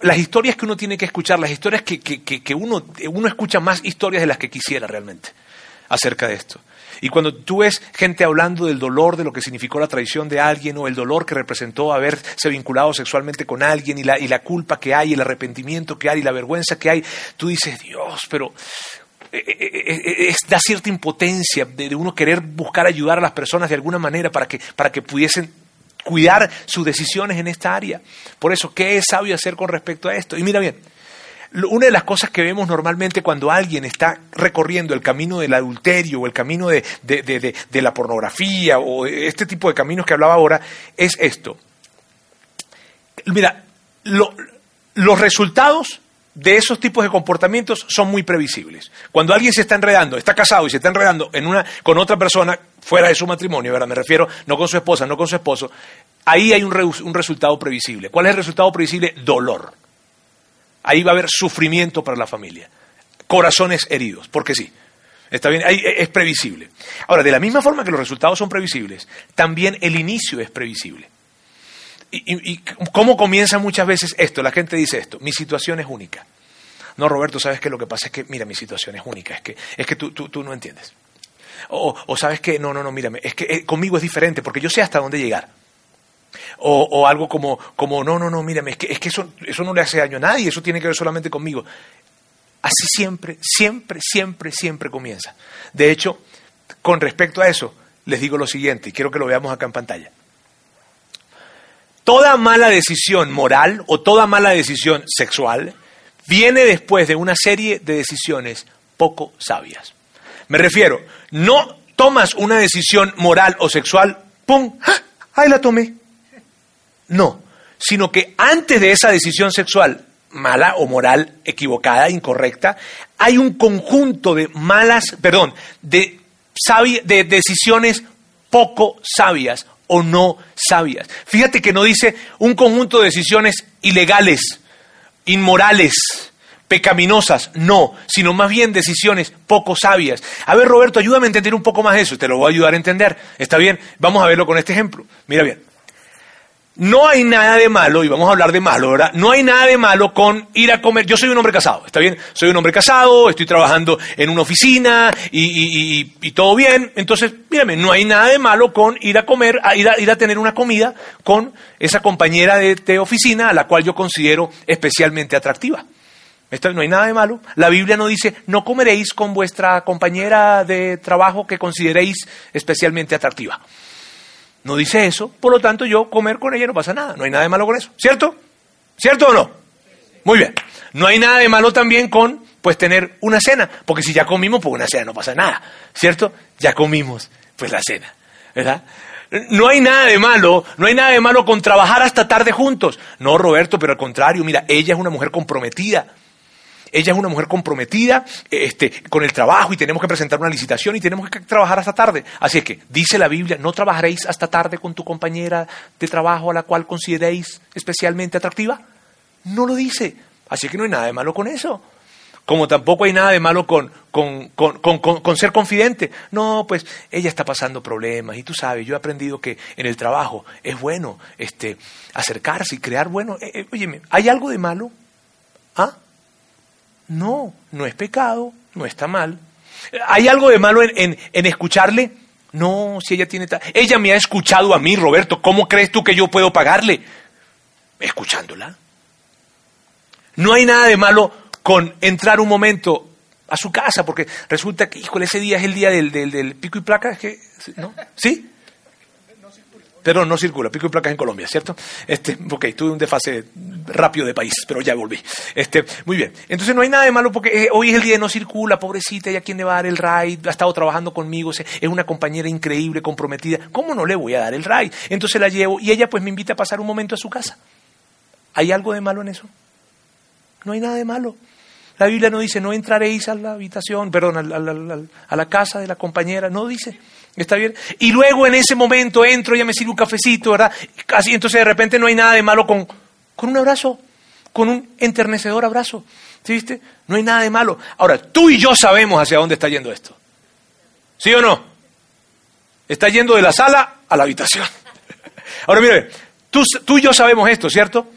las historias que uno tiene que escuchar, las historias que, que, uno, uno escucha más historias de las que quisiera realmente acerca de esto. Y cuando tú ves gente hablando del dolor de lo que significó la traición de alguien o el dolor que representó haberse vinculado sexualmente con alguien y la, y la culpa que hay, el arrepentimiento que hay y la vergüenza que hay, tú dices, Dios, pero eh, eh, eh, da cierta impotencia de, de, uno querer buscar ayudar a las personas de alguna manera para que, para que pudiesen cuidar sus decisiones en esta área. Por eso, ¿qué es sabio hacer con respecto a esto? Y mira bien, una de las cosas que vemos normalmente cuando alguien está recorriendo el camino del adulterio o el camino de, la pornografía o este tipo de caminos que hablaba ahora es esto. Mira, los resultados de esos tipos de comportamientos son muy previsibles. Cuando alguien se está enredando, está casado y se está enredando con otra persona fuera de su matrimonio, ¿verdad? Me refiero no con su esposa, no con su esposo, ahí hay un, un resultado previsible. ¿Cuál es el resultado previsible? Dolor. Ahí va a haber sufrimiento para la familia. Corazones heridos, porque sí. Está bien, ahí es previsible. Ahora, de la misma forma que los resultados son previsibles, también el inicio es previsible. Y, cómo comienza muchas veces esto? La gente dice esto, mi situación es única. No, Roberto, ¿sabes qué? Lo que pasa es que, mira, mi situación es única, es que, es que tú, tú, no entiendes. O, sabes que, no, no, no, mírame, es que eh, conmigo es diferente porque yo sé hasta dónde llegar. O, algo como, como, no, no, no, mírame, es que, es que eso, eso no le hace daño a nadie, eso tiene que ver solamente conmigo. Así siempre, siempre, siempre, siempre comienza. De hecho, con respecto a eso, les digo lo siguiente, y quiero que lo veamos acá en pantalla. Toda mala decisión moral o toda mala decisión sexual viene después de una serie de decisiones poco sabias. Me refiero, no tomas una decisión moral o sexual, ¡pum! ¡Ah! ¡Ahí la tomé! No, sino que antes de esa decisión sexual mala o moral equivocada, incorrecta, hay un conjunto de malas, perdón, de de decisiones poco sabias o no sabias. Fíjate que no dice un conjunto de decisiones ilegales, inmorales, pecaminosas, no, sino más bien decisiones poco sabias. A ver, Roberto, ayúdame a entender un poco más eso, te lo voy a ayudar a entender. ¿Está bien? Vamos a verlo con este ejemplo. Mira bien. No hay nada de malo, y vamos a hablar de malo, ¿verdad? No hay nada de malo con ir a comer. Yo soy un hombre casado, ¿está bien? Soy un hombre casado, estoy trabajando en una oficina y, todo bien. Entonces, mírame, no hay nada de malo con ir a comer, ir, a, ir a tener una comida con esa compañera de, oficina a la cual yo considero especialmente atractiva. no hay nada de malo. La Biblia no dice, no comeréis con vuestra compañera de trabajo que consideréis especialmente atractiva. No dice eso, por lo tanto yo comer con ella no pasa nada, no hay nada de malo con eso, ¿cierto? ¿Cierto o no? Muy bien. No hay nada de malo también con pues tener una cena, porque si ya comimos, pues una cena no pasa nada, ¿cierto? Ya comimos, pues la cena, ¿verdad? No hay nada de malo, no hay nada de malo con trabajar hasta tarde juntos. No, Roberto, pero al contrario, mira, ella es una mujer comprometida. Ella es una mujer comprometida este, con el trabajo y tenemos que presentar una licitación y tenemos que trabajar hasta tarde. Así es que dice la Biblia, no trabajaréis hasta tarde con tu compañera de trabajo a la cual consideréis especialmente atractiva. No lo dice. Así que no hay nada de malo con eso. Como tampoco hay nada de malo con, con, con, ser confidente. No, pues ella está pasando problemas y tú sabes, yo he aprendido que en el trabajo es bueno este, acercarse y crear bueno. Eh, eh ¿hay algo de malo? ¿Ah? No, no es pecado, no está mal. ¿Hay algo de malo en, escucharle? No, si ella tiene... Ella me ha escuchado a mí, Roberto. ¿Cómo crees tú que yo puedo pagarle? Escuchándola. No hay nada de malo con entrar un momento a su casa, porque resulta que, híjole, ese día es el día del, del, pico y placa, ¿no? ¿Sí? Pero no circula, pico y placas en Colombia, ¿cierto? Este, ok, tuve un desfase rápido de país, pero ya volví. Este, muy bien. Entonces no hay nada de malo porque eh, hoy es el día de no circula, pobrecita, ¿y a quién le va a dar el ride? Ha estado trabajando conmigo, es una compañera increíble, comprometida. ¿Cómo no le voy a dar el ride? Entonces la llevo y ella pues me invita a pasar un momento a su casa. ¿Hay algo de malo en eso? No hay nada de malo. La Biblia no dice, no entraréis a la habitación, perdón, a la casa de la compañera, no dice. ¿Está bien? Y luego en ese momento entro, ella me sirve un cafecito, ¿verdad? Así, entonces de repente no hay nada de malo con, con un abrazo, con un enternecedor abrazo. ¿Sí viste? No hay nada de malo. Ahora, tú y yo sabemos hacia dónde está yendo esto. ¿Sí o no? Está yendo de la sala a la habitación. [laughs] Ahora mire, tú, tú y yo sabemos esto, ¿cierto?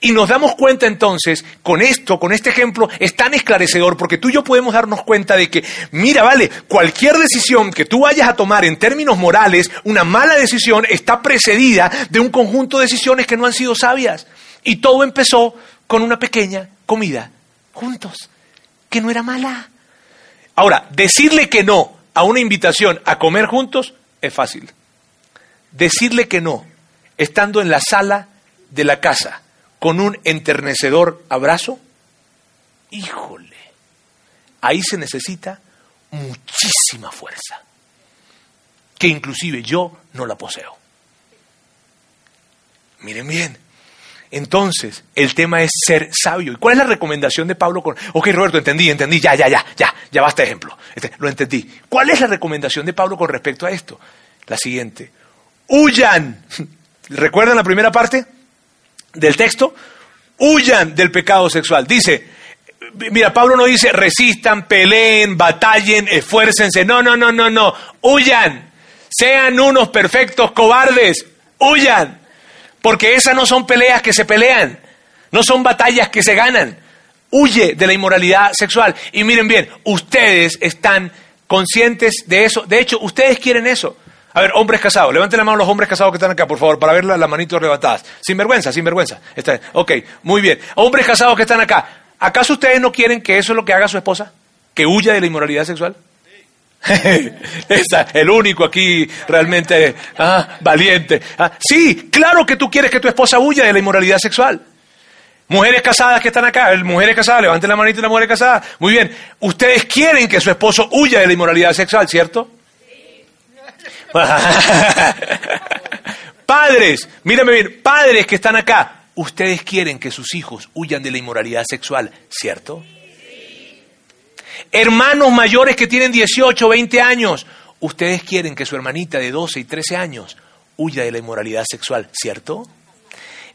Y nos damos cuenta entonces, con esto, con este ejemplo, es tan esclarecedor, porque tú y yo podemos darnos cuenta de que, mira, vale, cualquier decisión que tú vayas a tomar en términos morales, una mala decisión está precedida de un conjunto de decisiones que no han sido sabias. Y todo empezó con una pequeña comida juntos, que no era mala. Ahora, decirle que no a una invitación a comer juntos es fácil. Decirle que no, estando en la sala de la casa, con un enternecedor abrazo, híjole, ahí se necesita muchísima fuerza, que inclusive yo no la poseo. Miren bien, entonces el tema es ser sabio. ¿Y cuál es la recomendación de Pablo con... Ok, Roberto, entendí, entendí, ya, ya, ya, ya, ya basta ejemplo. Este, lo entendí. ¿Cuál es la recomendación de Pablo con respecto a esto? La siguiente. Huyan. [laughs] ¿Recuerdan la primera parte? Del texto, huyan del pecado sexual. Dice, mira, Pablo no dice resistan, peleen, batallen, esfuércense. No, no, no, no, no. Huyan. Sean unos perfectos cobardes. Huyan. Porque esas no son peleas que se pelean, no son batallas que se ganan. Huye de la inmoralidad sexual. Y miren bien, ustedes están conscientes de eso. De hecho, ustedes quieren eso. A ver, hombres casados, levanten la mano los hombres casados que están acá, por favor, para ver las manitos arrebatadas. Sin vergüenza, sin vergüenza. Está. Ok, muy bien. Hombres casados que están acá, ¿acaso ustedes no quieren que eso es lo que haga su esposa? ¿Que huya de la inmoralidad sexual? [laughs] Esa, el único aquí realmente ah, valiente. Ah, sí, claro que tú quieres que tu esposa huya de la inmoralidad sexual. Mujeres casadas que están acá, mujeres casadas, levanten la manita de la mujer casada. Muy bien, ustedes quieren que su esposo huya de la inmoralidad sexual, ¿cierto? [laughs] padres, mírame bien, padres que están acá, ustedes quieren que sus hijos huyan de la inmoralidad sexual, ¿cierto? Hermanos mayores que tienen 18, 20 años, ustedes quieren que su hermanita de 12 y 13 años huya de la inmoralidad sexual, ¿cierto?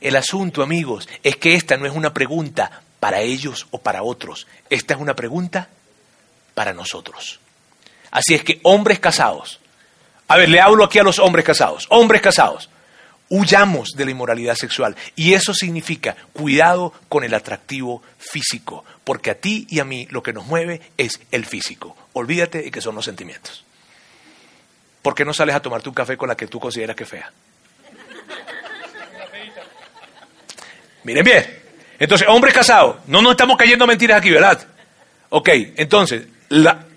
El asunto, amigos, es que esta no es una pregunta para ellos o para otros, esta es una pregunta para nosotros. Así es que hombres casados, a ver, le hablo aquí a los hombres casados. Hombres casados, huyamos de la inmoralidad sexual. Y eso significa cuidado con el atractivo físico, porque a ti y a mí lo que nos mueve es el físico. Olvídate de que son los sentimientos. ¿Por qué no sales a tomarte un café con la que tú consideras que es fea? Miren bien. Entonces, hombres casados, no nos estamos cayendo mentiras aquí, ¿verdad? Ok, entonces,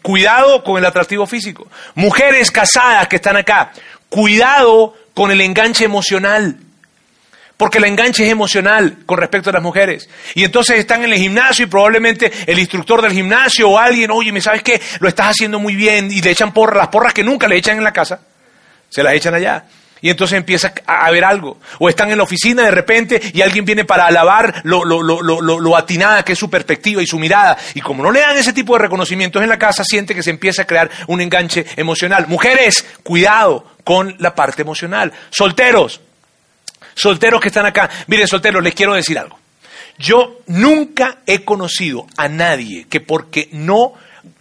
cuidado con el atractivo físico. Mujeres casadas que están acá, cuidado con el enganche emocional. Porque el enganche es emocional con respecto a las mujeres. Y entonces están en el gimnasio y probablemente el instructor del gimnasio o alguien, oye, ¿me sabes qué? Lo estás haciendo muy bien y le echan porras, las porras que nunca le echan en la casa, se las echan allá. Y entonces empieza a haber algo. O están en la oficina de repente y alguien viene para alabar lo, lo, lo, lo, atinada que es su perspectiva y su mirada. Y como no le dan ese tipo de reconocimientos en la casa, siente que se empieza a crear un enganche emocional. Mujeres, cuidado con la parte emocional. Solteros, solteros que están acá. Miren, solteros, les quiero decir algo. Yo nunca he conocido a nadie que porque no,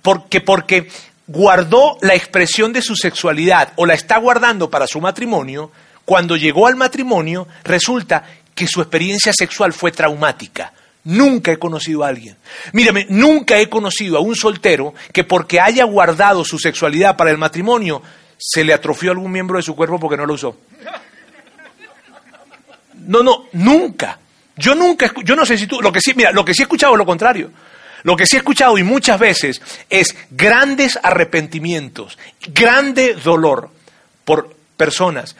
porque, porque guardó la expresión de su sexualidad o la está guardando para su matrimonio, cuando llegó al matrimonio resulta que su experiencia sexual fue traumática. Nunca he conocido a alguien. Mírame, nunca he conocido a un soltero que porque haya guardado su sexualidad para el matrimonio, se le atrofió algún miembro de su cuerpo porque no lo usó. No, no, nunca. Yo nunca, yo no sé si tú, lo que sí, mira, lo que sí he escuchado es lo contrario. Lo que sí he escuchado y muchas veces es grandes arrepentimientos, grande dolor por personas,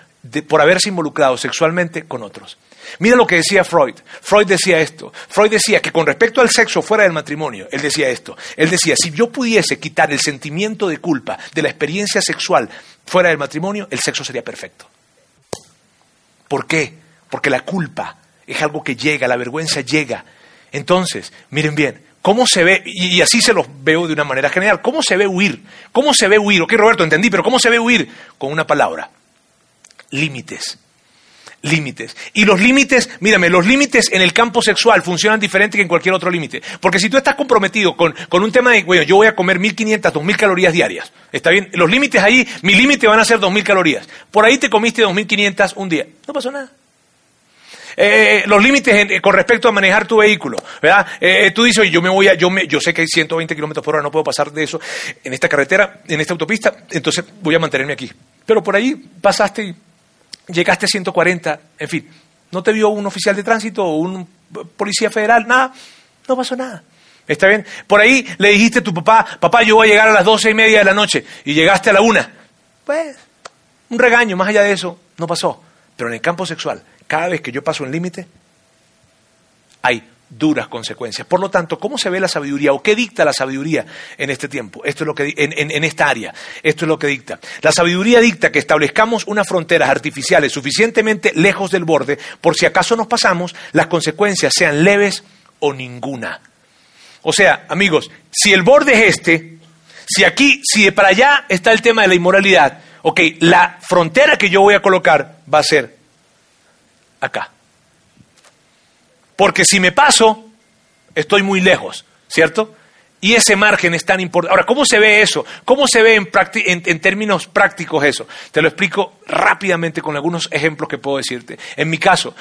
por haberse involucrado sexualmente con otros. Mira lo que decía Freud. Freud decía esto. Freud decía que con respecto al sexo fuera del matrimonio, él decía esto. Él decía, si yo pudiese quitar el sentimiento de culpa de la experiencia sexual fuera del matrimonio, el sexo sería perfecto. ¿Por qué? Porque la culpa es algo que llega, la vergüenza llega. Entonces, miren bien, ¿Cómo se ve? Y así se los veo de una manera general. ¿Cómo se ve huir? ¿Cómo se ve huir? Ok, Roberto, entendí, pero ¿cómo se ve huir? Con una palabra. Límites. Límites. Y los límites, mírame, los límites en el campo sexual funcionan diferente que en cualquier otro límite. Porque si tú estás comprometido con, con un tema de, bueno, yo voy a comer 1500, 2000 calorías diarias, ¿está bien? Los límites ahí, mi límite van a ser 2000 calorías. Por ahí te comiste 2500 un día. No pasó nada. Eh, los límites con respecto a manejar tu vehículo, ¿verdad? Eh, tú dices, yo me voy a, yo me, yo sé que hay 120 kilómetros por hora, no puedo pasar de eso en esta carretera, en esta autopista, entonces voy a mantenerme aquí. Pero por ahí pasaste y llegaste a 140, en fin, no te vio un oficial de tránsito o un policía federal, nada, no pasó nada. ¿Está bien? Por ahí le dijiste a tu papá, papá, yo voy a llegar a las doce y media de la noche y llegaste a la una. Pues, un regaño, más allá de eso, no pasó. Pero en el campo sexual, cada vez que yo paso un límite, hay duras consecuencias. Por lo tanto, ¿cómo se ve la sabiduría o qué dicta la sabiduría en este tiempo? Esto es lo que en, esta área. Esto es lo que dicta. La sabiduría dicta que establezcamos unas fronteras artificiales suficientemente lejos del borde, por si acaso nos pasamos, las consecuencias sean leves o ninguna. O sea, amigos, si el borde es este, si aquí, si de para allá está el tema de la inmoralidad, ok, la frontera que yo voy a colocar va a ser acá. Porque si me paso, estoy muy lejos, ¿cierto? Y ese margen es tan importante. Ahora, ¿cómo se ve eso? ¿Cómo se ve en, en, términos prácticos eso? Te lo explico rápidamente con algunos ejemplos que puedo decirte. En mi caso,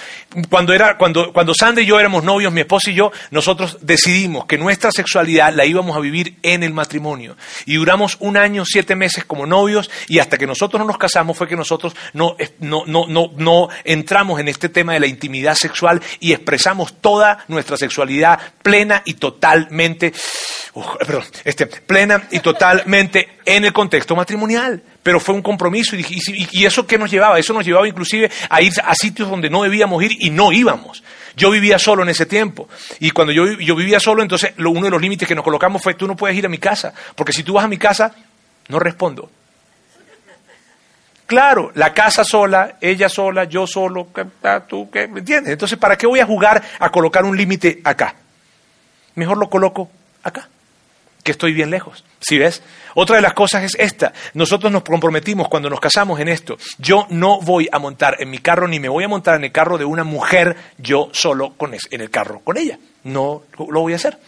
cuando, era, cuando, cuando Sandra y yo éramos novios, mi esposa y yo, nosotros decidimos que nuestra sexualidad la íbamos a vivir en el matrimonio. Y duramos un año, siete meses como novios y hasta que nosotros no nos casamos fue que nosotros no, no, no, no, no entramos en este tema de la intimidad sexual y expresamos toda nuestra sexualidad plena y totalmente perdón, este, plena y totalmente en el contexto matrimonial. Pero fue un compromiso y, y, eso qué nos llevaba, eso nos llevaba inclusive a ir a sitios donde no debíamos ir y no íbamos. Yo vivía solo en ese tiempo y cuando yo, vivía solo, entonces lo, uno de los límites que nos colocamos fue tú no puedes ir a mi casa, porque si tú vas a mi casa, no respondo. Claro, la casa sola, ella sola, yo solo, tú, ¿qué? ¿me entiendes? Entonces, ¿para qué voy a jugar a colocar un límite acá? Mejor lo coloco acá que estoy bien lejos. ¿Sí ves? Otra de las cosas es esta. Nosotros nos comprometimos cuando nos casamos en esto. Yo no voy a montar en mi carro ni me voy a montar en el carro de una mujer yo solo en el carro con ella. No lo voy a hacer.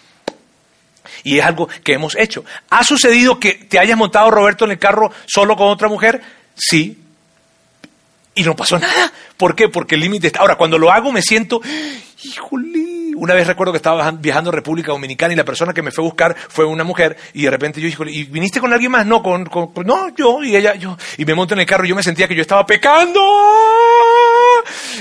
Y es algo que hemos hecho. ¿Ha sucedido que te hayas montado, Roberto, en el carro solo con otra mujer? Sí. Y no pasó nada. ¿Por qué? Porque el límite está. Ahora, cuando lo hago me siento, híjole, una vez recuerdo que estaba viajando a República Dominicana y la persona que me fue a buscar fue una mujer y de repente yo dije, ¿y viniste con alguien más? No, con, con, no, yo y ella, yo. Y me monto en el carro y yo me sentía que yo estaba pecando.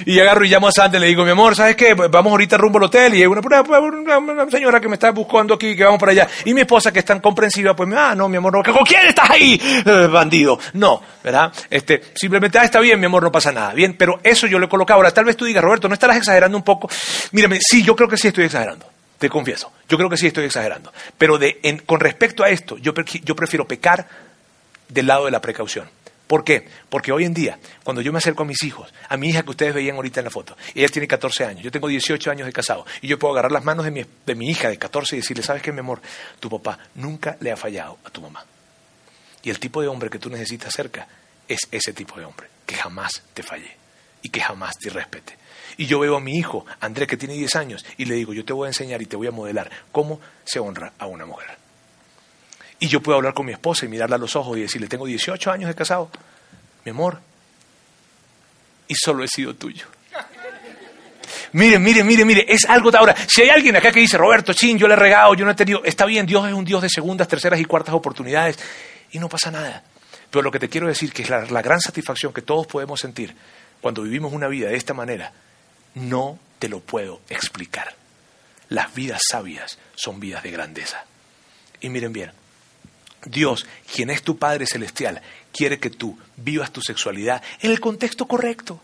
Y agarro y llamo a Sandra y le digo, mi amor, ¿sabes qué? Vamos ahorita rumbo al hotel y hay una, una, señora que me está buscando aquí, que vamos para allá. Y mi esposa, que es tan comprensiva, pues, ah, no, mi amor, no, ¿con quién estás ahí? Eh, bandido. No, ¿verdad? Este, simplemente, ah, está bien, mi amor, no pasa nada. Bien, pero eso yo lo he colocado. Ahora, tal vez tú digas, Roberto, ¿no estarás exagerando un poco? Mírame, sí, yo creo que sí estoy exagerando. Te confieso. Yo creo que sí estoy exagerando. Pero de, con respecto a esto, yo, yo prefiero pecar del lado de la precaución. ¿Por qué? Porque hoy en día, cuando yo me acerco a mis hijos, a mi hija que ustedes veían ahorita en la foto, ella tiene 14 años, yo tengo 18 años de casado, y yo puedo agarrar las manos de mi, de mi hija de 14 y decirle, ¿sabes qué, mi amor? Tu papá nunca le ha fallado a tu mamá. Y el tipo de hombre que tú necesitas cerca es ese tipo de hombre, que jamás te falle y que jamás te respete. Y yo veo a mi hijo, Andrés, que tiene 10 años, y le digo, yo te voy a enseñar y te voy a modelar cómo se honra a una mujer. Y yo puedo hablar con mi esposa y mirarla a los ojos y decirle, tengo 18 años de casado, mi amor, y solo he sido tuyo. Mire, mire, mire, mire, es algo de ahora. Si hay alguien acá que dice, Roberto, chin, yo le he regado, yo no he tenido, está bien, Dios es un Dios de segundas, terceras y cuartas oportunidades y no pasa nada. Pero lo que te quiero decir que es la, la gran satisfacción que todos podemos sentir cuando vivimos una vida de esta manera, no te lo puedo explicar. Las vidas sabias son vidas de grandeza. Y miren bien, Dios, quien es tu Padre Celestial, quiere que tú vivas tu sexualidad en el contexto correcto.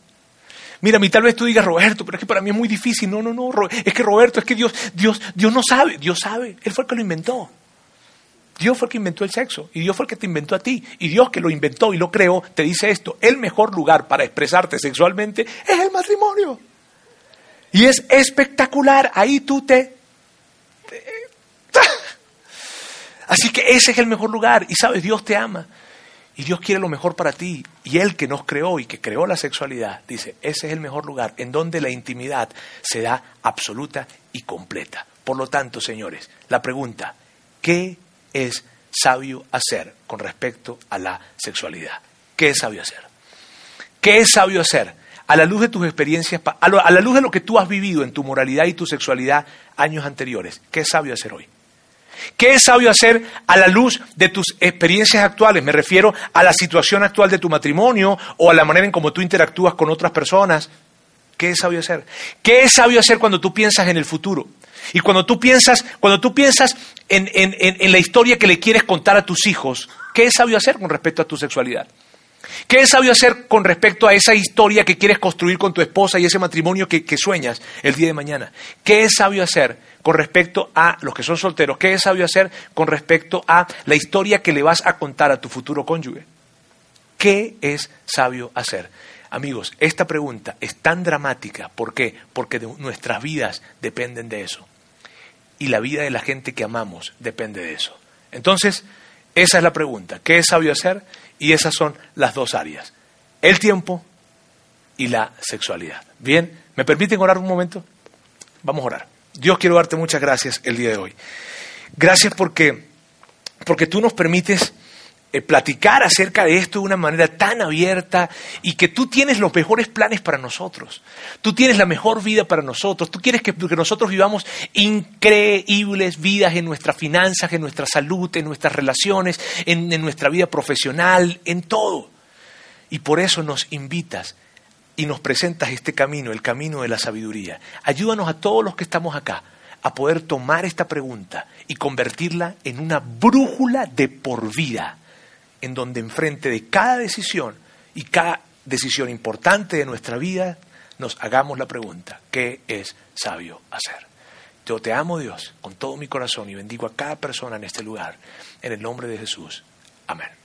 Mira, a mí tal vez tú digas, Roberto, pero es que para mí es muy difícil. No, no, no, es que Roberto, es que Dios, Dios, Dios no sabe, Dios sabe, Él fue el que lo inventó. Dios fue el que inventó el sexo y Dios fue el que te inventó a ti. Y Dios que lo inventó y lo creó te dice esto, el mejor lugar para expresarte sexualmente es el matrimonio. Y es espectacular, ahí tú te Así que ese es el mejor lugar. Y sabes, Dios te ama. Y Dios quiere lo mejor para ti. Y Él que nos creó y que creó la sexualidad, dice, ese es el mejor lugar en donde la intimidad se da absoluta y completa. Por lo tanto, señores, la pregunta, ¿qué es sabio hacer con respecto a la sexualidad? ¿Qué es sabio hacer? ¿Qué es sabio hacer? A la luz de tus experiencias, a la luz de lo que tú has vivido en tu moralidad y tu sexualidad años anteriores, ¿qué es sabio hacer hoy? ¿Qué es sabio hacer a la luz de tus experiencias actuales? Me refiero a la situación actual de tu matrimonio o a la manera en cómo tú interactúas con otras personas. ¿Qué es sabio hacer? ¿Qué es sabio hacer cuando tú piensas en el futuro? Y cuando tú piensas, cuando tú piensas en, en la historia que le quieres contar a tus hijos, ¿qué es sabio hacer con respecto a tu sexualidad? ¿Qué es sabio hacer con respecto a esa historia que quieres construir con tu esposa y ese matrimonio que, sueñas el día de mañana? ¿Qué es sabio hacer con respecto a los que son solteros? ¿Qué es sabio hacer con respecto a la historia que le vas a contar a tu futuro cónyuge? ¿Qué es sabio hacer? Amigos, esta pregunta es tan dramática. ¿Por qué? Porque nuestras vidas dependen de eso. Y la vida de la gente que amamos depende de eso. Entonces, esa es la pregunta. ¿Qué es sabio hacer? Y esas son las dos áreas, el tiempo y la sexualidad. Bien, ¿me permiten orar un momento? Vamos a orar. Dios quiero darte muchas gracias el día de hoy. Gracias porque, porque tú nos permites eh, platicar acerca de esto de una manera tan abierta y que tú tienes los mejores planes para nosotros. Tú tienes la mejor vida para nosotros. Tú quieres que, nosotros vivamos increíbles vidas en nuestras finanzas, en nuestra salud, en nuestras relaciones, en, en nuestra vida profesional, en todo. Y por eso nos invitas y nos presentas este camino, el camino de la sabiduría. Ayúdanos a todos los que estamos acá a poder tomar esta pregunta y convertirla en una brújula de por vida en donde enfrente de cada decisión y cada decisión importante de nuestra vida nos hagamos la pregunta, ¿qué es sabio hacer? Yo te amo Dios con todo mi corazón y bendigo a cada persona en este lugar. En el nombre de Jesús. Amén.